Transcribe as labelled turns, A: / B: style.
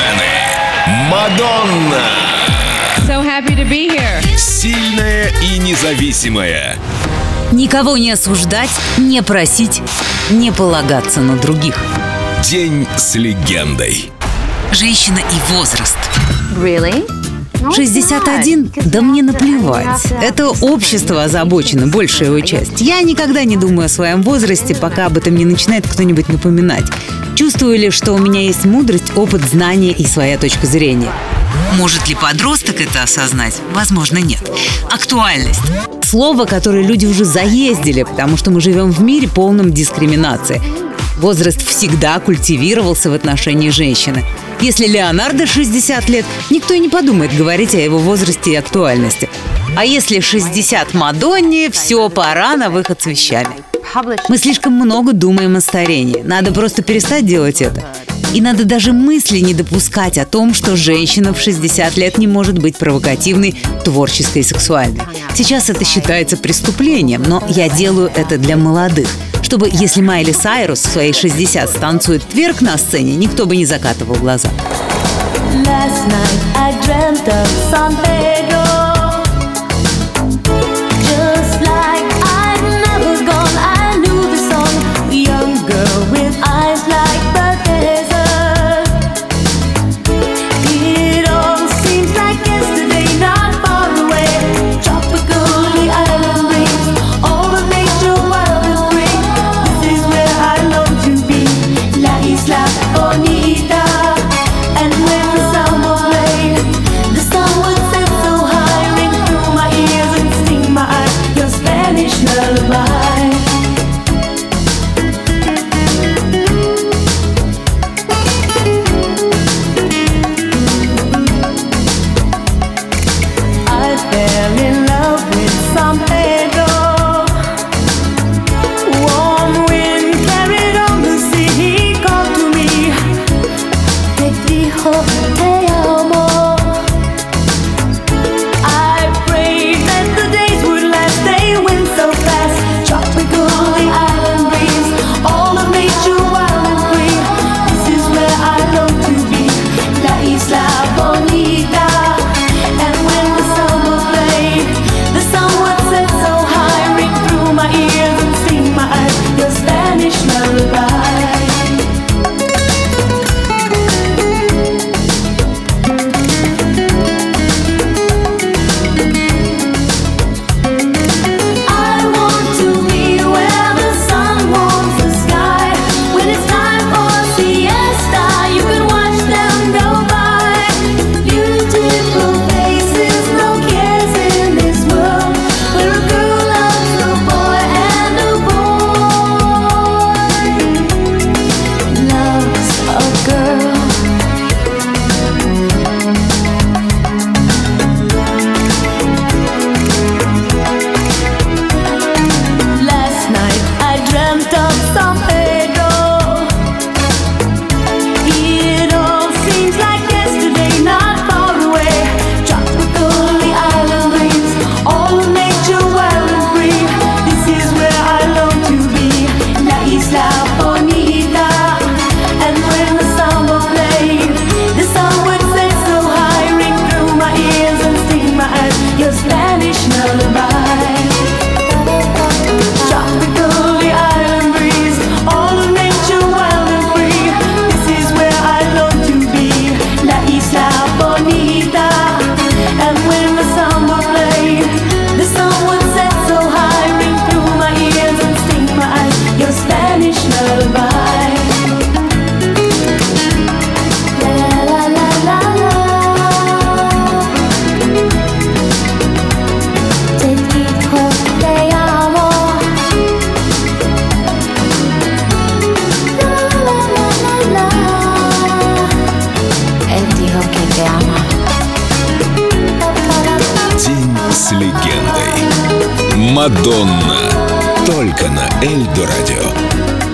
A: джентльмены, Мадонна!
B: So happy to be here.
A: Сильная и независимая.
C: Никого не осуждать, не просить, не полагаться на других.
A: День с легендой.
C: Женщина и возраст.
D: Really?
C: 61? Да мне наплевать. Это общество озабочено, большая его часть. Я никогда не думаю о своем возрасте, пока об этом не начинает кто-нибудь напоминать. Чувствую ли, что у меня есть мудрость, опыт, знания и своя точка зрения. Может ли подросток это осознать? Возможно, нет. Актуальность. Слово, которое люди уже заездили, потому что мы живем в мире полном дискриминации. Возраст всегда культивировался в отношении женщины. Если Леонардо 60 лет, никто и не подумает говорить о его возрасте и актуальности. А если 60 Мадонне, все, пора на выход с вещами. Мы слишком много думаем о старении. Надо просто перестать делать это. И надо даже мысли не допускать о том, что женщина в 60 лет не может быть провокативной, творческой и сексуальной. Сейчас это считается преступлением, но я делаю это для молодых – чтобы, если Майли Сайрус в свои 60 станцует тверк на сцене, никто бы не закатывал глаза.
E: Last night I dreamt of San Pedro.
A: Мадонна. Только на Эльдо радио.